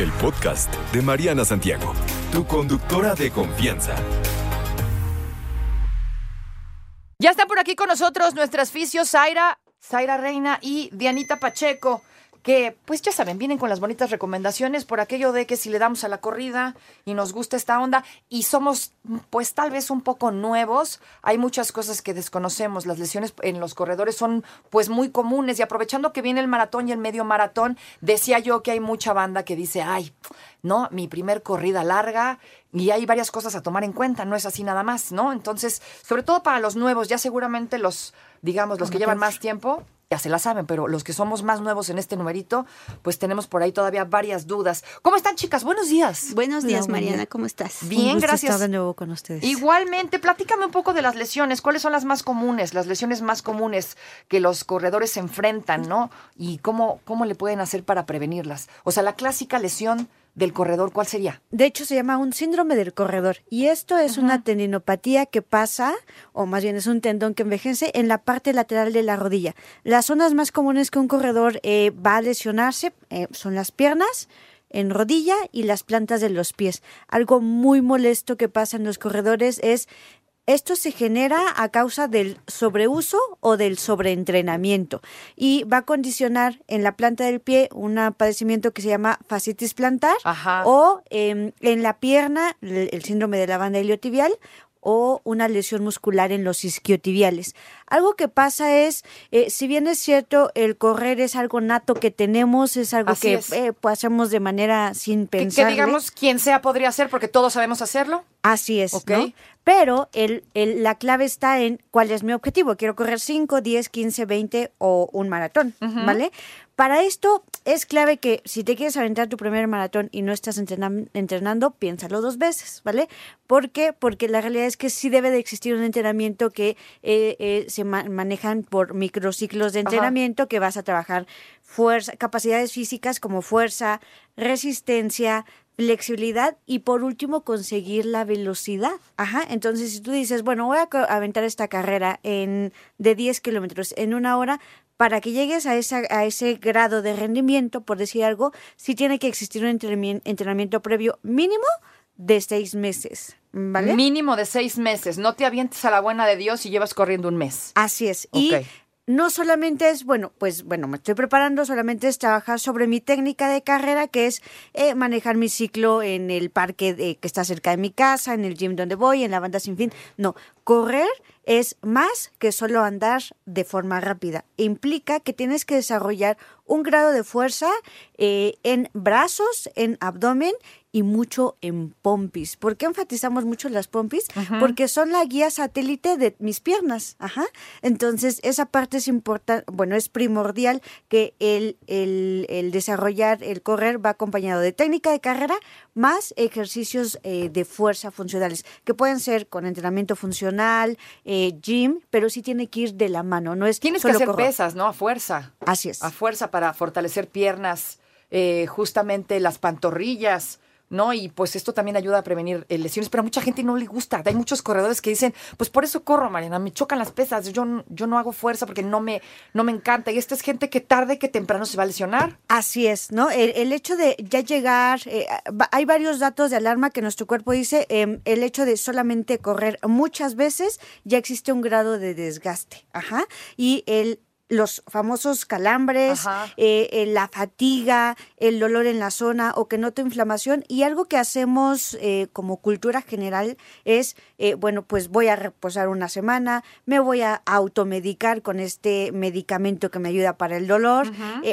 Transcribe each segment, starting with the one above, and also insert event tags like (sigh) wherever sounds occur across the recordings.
el podcast de Mariana Santiago, tu conductora de confianza. Ya están por aquí con nosotros nuestras fisios Zaira, Zaira Reina y Dianita Pacheco que pues ya saben, vienen con las bonitas recomendaciones por aquello de que si le damos a la corrida y nos gusta esta onda y somos pues tal vez un poco nuevos, hay muchas cosas que desconocemos, las lesiones en los corredores son pues muy comunes y aprovechando que viene el maratón y el medio maratón, decía yo que hay mucha banda que dice, ay, no, mi primer corrida larga y hay varias cosas a tomar en cuenta, no es así nada más, ¿no? Entonces, sobre todo para los nuevos, ya seguramente los, digamos, los que llevan más tiempo, ya se la saben, pero los que somos más nuevos en este numerito, pues tenemos por ahí todavía varias dudas. ¿Cómo están, chicas? Buenos días. Buenos días, Mariana, ¿cómo estás? Bien, gracias. Estar de nuevo con ustedes. Igualmente, platícame un poco de las lesiones. ¿Cuáles son las más comunes, las lesiones más comunes que los corredores se enfrentan, ¿no? Y cómo, cómo le pueden hacer para prevenirlas. O sea, la clásica lesión del corredor, ¿cuál sería? De hecho, se llama un síndrome del corredor. Y esto es una tendinopatía que pasa, o más bien es un tendón que envejece en la parte lateral de la rodilla. Las zonas más comunes que un corredor eh, va a lesionarse eh, son las piernas, en rodilla y las plantas de los pies. Algo muy molesto que pasa en los corredores es esto se genera a causa del sobreuso o del sobreentrenamiento y va a condicionar en la planta del pie un padecimiento que se llama fascitis plantar o em, en la pierna el, síndrome de la banda iliotibial o una lesión muscular en los isquiotibiales. Algo que pasa es, eh, si bien es cierto, el correr es algo nato que tenemos, es algo que eh, pues, hacemos de manera sin pensar. Que, digamos, quien sea podría hacer porque todos sabemos hacerlo. Así es, Pero el, el, la clave está en cuál es mi objetivo. Quiero correr 5, 10, 15, 20 o un maratón, ¿vale? Para esto es clave que si te quieres aventar tu primer maratón y no estás entrenando, piénsalo dos veces, ¿vale? ¿Por qué? Porque la realidad es que sí debe de existir un entrenamiento que eh, eh, se manejan por microciclos de entrenamiento que vas a trabajar fuerza, capacidades físicas como fuerza, resistencia, flexibilidad y por último conseguir la velocidad. Ajá, entonces si tú dices, bueno, voy a aventar esta carrera en, de 10 kilómetros en una hora, para que llegues a, esa, a ese grado de rendimiento, por decir algo, sí tiene que existir un entrenamiento previo mínimo de seis meses. ¿Vale? Mínimo de seis meses. No te avientes a la buena de Dios y llevas corriendo un mes. Así es. Y no solamente es, bueno, pues bueno, me estoy preparando, solamente es trabajar sobre mi técnica de carrera, que es eh, manejar mi ciclo en el parque que está cerca de mi casa, en el gym donde voy, en la banda sin fin. No, correr es más que solo andar de forma rápida. Implica que tienes que desarrollar un grado de fuerza eh, en brazos, en abdomen y mucho en pompis. ¿Por qué enfatizamos mucho las pompis? Porque son la guía satélite de mis piernas. Ajá. Entonces, esa parte es importante, bueno, es primordial que el, el, desarrollar, el correr va acompañado de técnica de carrera más ejercicios eh, de fuerza funcionales, que pueden ser con entrenamiento funcional, eh, gym, pero sí tiene que ir de la mano, no es Tienes que hacer pesas, ¿no? A fuerza. Así es. A fuerza para fortalecer piernas, eh, justamente las pantorrillas, ¿no? Y pues esto también ayuda a prevenir eh, lesiones, pero a mucha gente no le gusta. Hay muchos corredores que dicen, pues por eso corro, Mariana, me chocan las pesas, yo, yo no hago fuerza porque no me, no me encanta. Y esta es gente que tarde que temprano se va a lesionar. Así es, ¿no? El, hecho de ya llegar, eh, hay varios datos de alarma que nuestro cuerpo dice, em, el hecho de solamente correr muchas veces ya existe un grado de desgaste, ajá, y el los famosos calambres, eh, eh, la fatiga, el dolor en la zona o que noto inflamación. Y algo que hacemos eh, como cultura general es, bueno, pues voy a reposar una semana, me voy a automedicar con este medicamento que me ayuda para el dolor,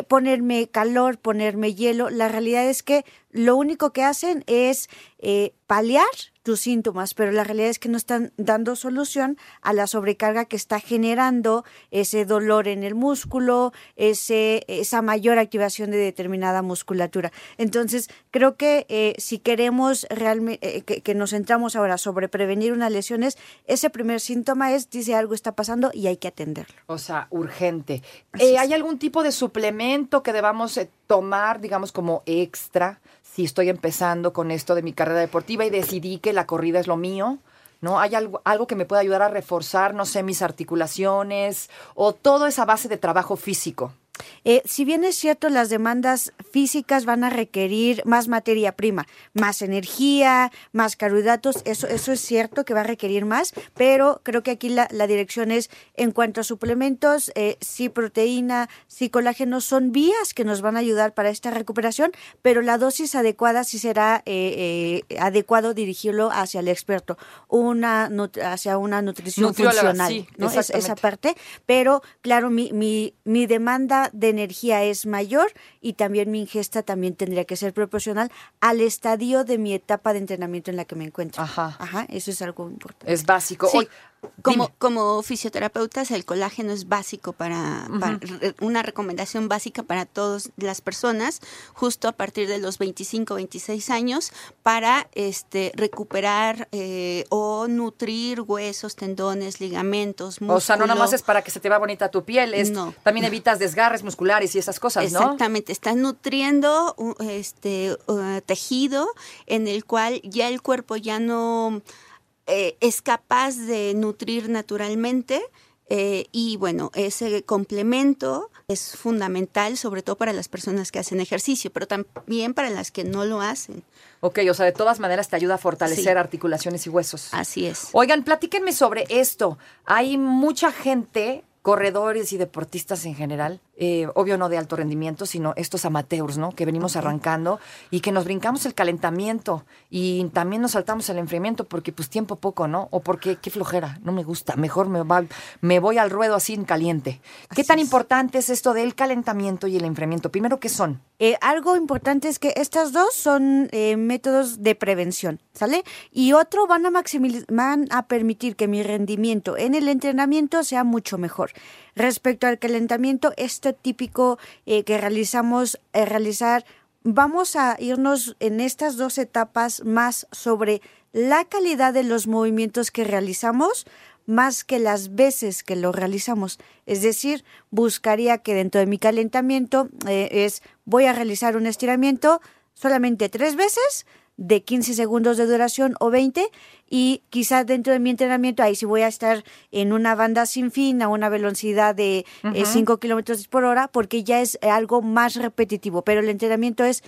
ponerme calor, ponerme hielo. La realidad es que lo único que hacen es paliar tus síntomas, pero la realidad es que no están dando solución a la sobrecarga que está generando ese dolor en el músculo, ese, esa mayor activación de determinada musculatura. Entonces, creo que eh, si queremos realmente eh, que, nos centramos ahora sobre prevenir unas lesiones, ese primer síntoma es, dice algo está pasando y hay que atenderlo. O sea, urgente. Eh, ¿Hay algún tipo de suplemento que debamos tomar, digamos, como extra? si estoy empezando con esto de mi carrera deportiva y decidí que la corrida es lo mío, ¿no? Hay algo, algo que me pueda ayudar a reforzar, no sé, mis articulaciones o toda esa base de trabajo físico. Eh, si bien es cierto, las demandas físicas van a requerir más materia prima, más energía, más carbohidratos, eso, eso es cierto que va a requerir más, pero creo que aquí la, la dirección es en cuanto a suplementos, eh, sí proteína, sí colágeno, son vías que nos van a ayudar para esta recuperación, pero la dosis adecuada sí será eh, eh, adecuado dirigirlo hacia el experto, una hacia una nutrición funcional, sí, ¿no? Es, esa parte, pero claro, mi, mi, mi demanda de energía es mayor y también mi ingesta también tendría que ser proporcional al estadio de mi etapa de entrenamiento en la que me encuentro. Ajá. Ajá, eso es algo importante. Es básico. Sí. Hoy- Como, Dime. como fisioterapeutas, el colágeno es básico para, una recomendación básica para todas las personas, justo a partir de los 25, 26 años, para este recuperar eh, o nutrir huesos, tendones, ligamentos, músculo. O sea, no nada más es para que se te vea bonita tu piel, es No. también evitas desgarres musculares y esas cosas, ¿no? Exactamente, estás nutriendo este uh, tejido en el cual ya el cuerpo ya no eh, es capaz de nutrir naturalmente. eh, y bueno, ese complemento es fundamental, sobre todo para las personas que hacen ejercicio, pero también para las que no lo hacen. Ok, o sea, de todas maneras te ayuda a fortalecer Sí. articulaciones y huesos. Así es. Oigan, platíquenme sobre esto. Hay mucha gente, corredores y deportistas en general, eh, obvio no de alto rendimiento, sino estos amateurs, ¿no? Que venimos arrancando y que nos brincamos el calentamiento y también nos saltamos el enfriamiento porque pues tiempo poco, ¿no? O porque qué flojera, no me gusta, mejor me, va- me voy al ruedo así en caliente. ¿Qué Así tan es. importante es esto del calentamiento y el enfriamiento? Primero, ¿qué son? Eh, algo importante es que estas dos son eh, métodos de prevención, ¿sale? Y otro van a maximizar, van a permitir que mi rendimiento en el entrenamiento sea mucho mejor. Respecto al calentamiento, este típico eh, que realizamos, eh, realizar, vamos a irnos en estas dos etapas más sobre la calidad de los movimientos que realizamos más que las veces que lo realizamos. Es decir, buscaría que dentro de mi calentamiento eh, es voy a realizar un estiramiento solamente tres veces de 15 segundos de duración o 20 y quizás dentro de mi entrenamiento ahí sí voy a estar en una banda sin fin a una velocidad de 5 kilómetros por hora porque ya es algo más repetitivo, pero el entrenamiento es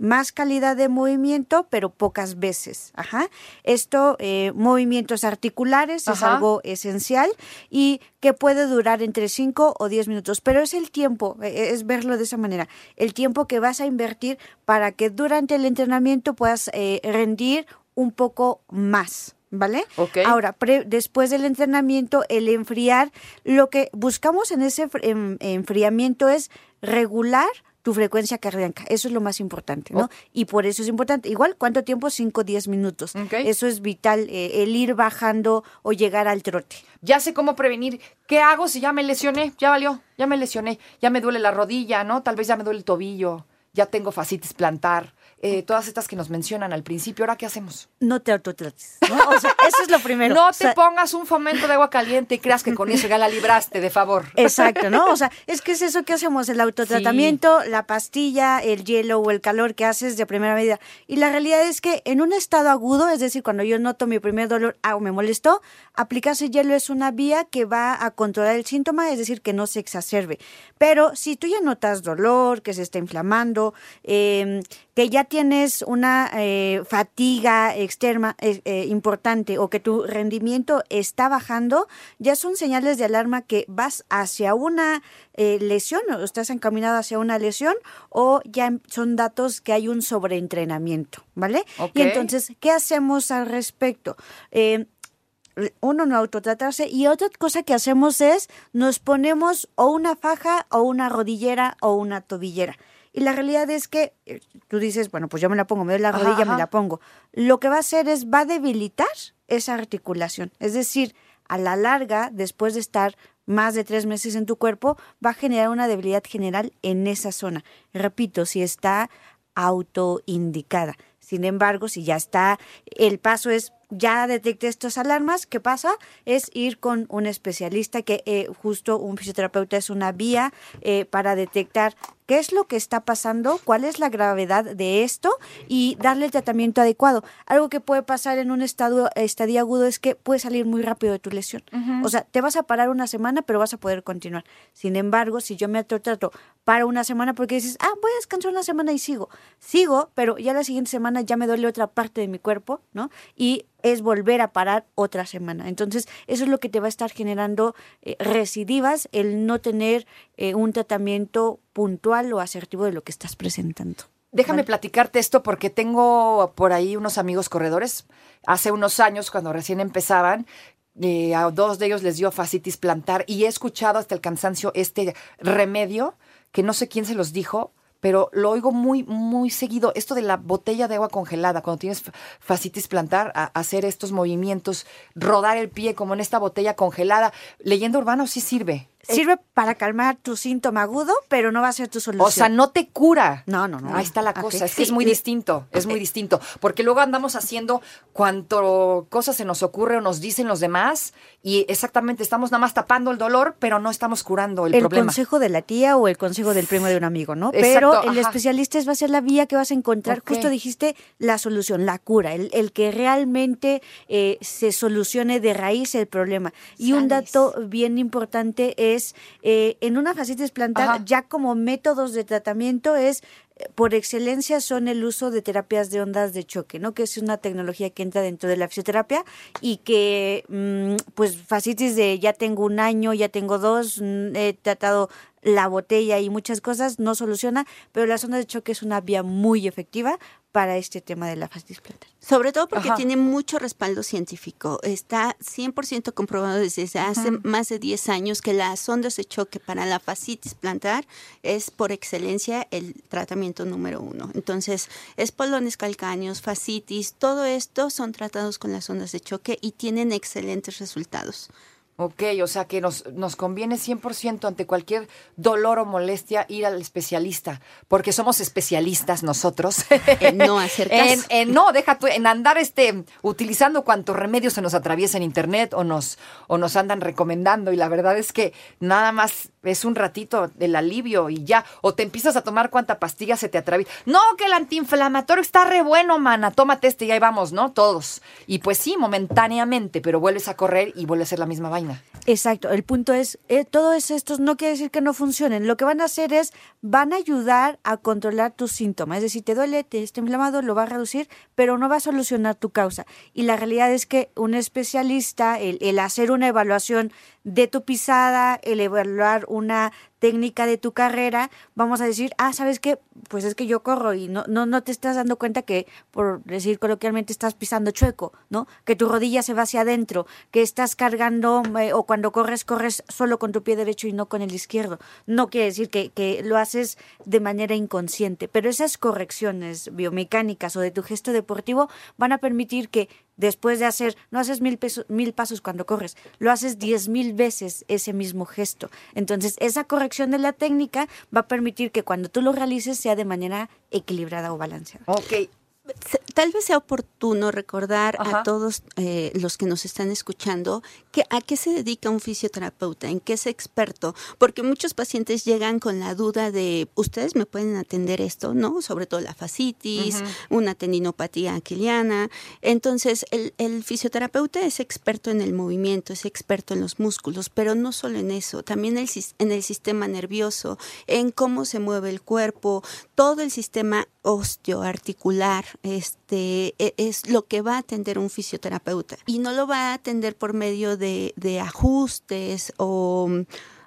más calidad de movimiento, pero pocas veces. Ajá. Esto, eh, movimientos articulares, es algo esencial y que puede durar entre 5 o 10 minutos. Pero es el tiempo, eh, es verlo de esa manera, el tiempo que vas a invertir para que durante el entrenamiento puedas eh, rendir un poco más. ¿Vale? Ok. Ahora, pre- después del entrenamiento, el enfriar, lo que buscamos en ese fr- enfriamiento es regular tu frecuencia cardíaca. Eso es lo más importante, ¿no? Y por eso es importante. Igual, ¿cuánto tiempo? 5 o 10 minutos. Eso es vital, eh, el ir bajando o llegar al trote. Ya sé cómo prevenir. ¿Qué hago si ya me lesioné? Ya valió, ya me lesioné. Ya me duele la rodilla, ¿no? Tal vez ya me duele el tobillo. Ya tengo fascitis plantar. Eh, todas estas que nos mencionan al principio. ¿Ahora qué hacemos? No te autotrates, ¿no? O sea, eso es lo primero. no O te pongas un fomento de agua caliente y creas que con eso ya la libraste, de favor. Exacto, ¿no? O sea, es que es eso que hacemos, el autotratamiento, la pastilla, el hielo o el calor que haces de primera medida. Y la realidad es que en un estado agudo, es decir, cuando yo noto mi primer dolor ah, o me molestó, aplicarse hielo es una vía que va a controlar el síntoma, es decir, que no se exacerbe. Pero si tú ya notas dolor, que se está inflamando, eh, que ya tienes una eh, fatiga externa eh, importante o que tu rendimiento está bajando, ya son señales de alarma que vas hacia una eh, lesión o estás encaminado hacia una lesión o ya em- son datos que hay un sobreentrenamiento, ¿vale? Y entonces, ¿qué hacemos al respecto? Eh, uno no autotratarse y otra cosa que hacemos es nos ponemos o una faja o una rodillera o una tobillera. Y la realidad es que eh, tú dices, bueno, pues yo me la pongo, me doy la Ajá, rodilla, ajá. me la pongo. Lo que va a hacer es, va a debilitar esa articulación. Es decir, a la larga, después de estar más de tres meses en tu cuerpo, va a generar una debilidad general en esa zona. Repito, si está autoindicada. Sin embargo, si ya está, el paso es ya detecté estas alarmas, ¿qué pasa? Es ir con un especialista que eh, justo un fisioterapeuta es una vía eh, para detectar qué es lo que está pasando, cuál es la gravedad de esto y darle el tratamiento adecuado. Algo que puede pasar en un estado, estadio agudo es que puede salir muy rápido de tu lesión. O sea, te vas a parar una semana, pero vas a poder continuar. Sin embargo, si yo me trato para una semana porque dices, ah, voy a descansar una semana y sigo. Sigo, pero ya la siguiente semana ya me duele otra parte de mi cuerpo, ¿no? Y es volver a parar otra semana. Entonces, eso es lo que te va a estar generando eh, recidivas, el no tener eh, un tratamiento puntual o asertivo de lo que estás presentando. Déjame platicarte esto porque tengo por ahí unos amigos corredores. Hace unos años, cuando recién empezaban, eh, a dos de ellos les dio fascitis plantar y he escuchado hasta el cansancio este remedio que no sé quién se los dijo, pero lo oigo muy, muy seguido. Esto de la botella de agua congelada, cuando tienes fascitis plantar, a, hacer estos movimientos, rodar el pie como en esta botella congelada. Leyenda urbana sí sirve. Sirve para calmar tu síntoma agudo, pero no va a ser tu solución. O sea, no te cura. No, no, no. Ahí está la cosa. Es que es muy distinto. Es muy distinto. Porque luego andamos haciendo cuanto cosas se nos ocurre o nos dicen los demás y exactamente estamos nada más tapando el dolor, pero no estamos curando el, problema. El consejo de la tía o el consejo del primo de un amigo, ¿no? pero el especialista va a ser la vía que vas a encontrar. Justo dijiste la solución, la cura, el, que realmente eh, se solucione de raíz el problema. Y un dato bien importante es eh, en una fascitis plantar, ya como métodos de tratamiento es eh, por excelencia son el uso de terapias de ondas de choque, ¿no? Que es una tecnología que entra dentro de la fisioterapia y que, mm, pues, fascitis de ya tengo un año, ya tengo dos, mm, he tratado la botella y muchas cosas, no soluciona, pero la ondas de choque es una vía muy efectiva para este tema de la fascitis plantar. Sobre todo porque tiene mucho respaldo científico. Está 100% comprobado desde hace más de 10 años que las ondas de choque para la fascitis plantar es por excelencia el tratamiento número uno. Entonces, espolones calcáneos, fascitis, todo esto son tratados con las ondas de choque y tienen excelentes resultados. Ok, o sea que nos, nos conviene 100% ante cualquier dolor o molestia ir al especialista, porque somos especialistas nosotros. (laughs) En no hacer (laughs) caso. En, no, deja tú, en andar este, utilizando cuantos remedios se nos atraviesa en internet o nos, o nos andan recomendando. Y la verdad es que nada más es un ratito del alivio y ya. O te empiezas a tomar cuánta pastilla se te atraviesa. No, que el antiinflamatorio está re bueno, mana. Tómate este y ahí vamos, ¿no? Todos. Y pues sí, momentáneamente, pero vuelves a correr y vuelve a ser la misma vaina. Exacto, el punto es, eh, todos estos no quiere decir que no funcionen, lo que van a hacer es, van a ayudar a controlar tus síntomas, es decir, te duele, te está inflamado, lo va a reducir, pero no va a solucionar tu causa. Y la realidad es que un especialista, el, el hacer una evaluación de tu pisada, el evaluar una técnica de tu carrera, vamos a decir, ah, ¿sabes qué? Pues es que yo corro y no, no, no te estás dando cuenta que, por decir coloquialmente, estás pisando chueco, ¿no? Que tu rodilla se va hacia adentro, que estás cargando eh, o cuando corres, corres solo con tu pie derecho y no con el izquierdo. No quiere decir que, que lo haces de manera inconsciente, pero esas correcciones biomecánicas o de tu gesto deportivo van a permitir que después de hacer, no haces mil, mil pasos cuando corres, lo haces diez mil veces ese mismo gesto. Entonces, esa corrección de la técnica va a permitir que cuando tú lo realices sea de manera equilibrada o balanceada. Ok, Tal vez sea oportuno recordar a todos eh, los que nos están escuchando que a qué se dedica un fisioterapeuta, en qué es experto, porque muchos pacientes llegan con la duda de, ustedes me pueden atender esto, ¿no? Sobre todo la fascitis, una tendinopatía aquiliana. Entonces, el, el, fisioterapeuta es experto en el movimiento, es experto en los músculos, pero no solo en eso, también el, en el sistema nervioso, en cómo se mueve el cuerpo, todo el sistema osteoarticular este, e, es lo que va a atender un fisioterapeuta. Y no lo va a atender por medio de, de ajustes o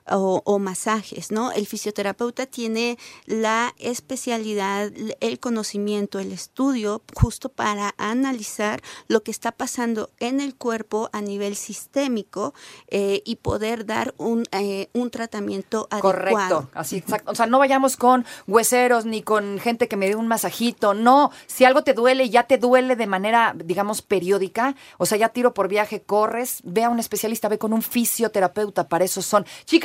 o, masajes, ¿no? El fisioterapeuta tiene la especialidad, el conocimiento, el estudio justo para analizar lo que está pasando en el cuerpo a nivel sistémico eh, y poder dar un, eh, un tratamiento adecuado. Correcto, así exacto. O sea, no vayamos con hueseros ni con gente que me dé un masajito, no. Si algo te duele, ya te duele de manera, digamos, periódica, o sea, ya tiro por viaje, corres, ve a un especialista, ve con un fisioterapeuta, para eso son.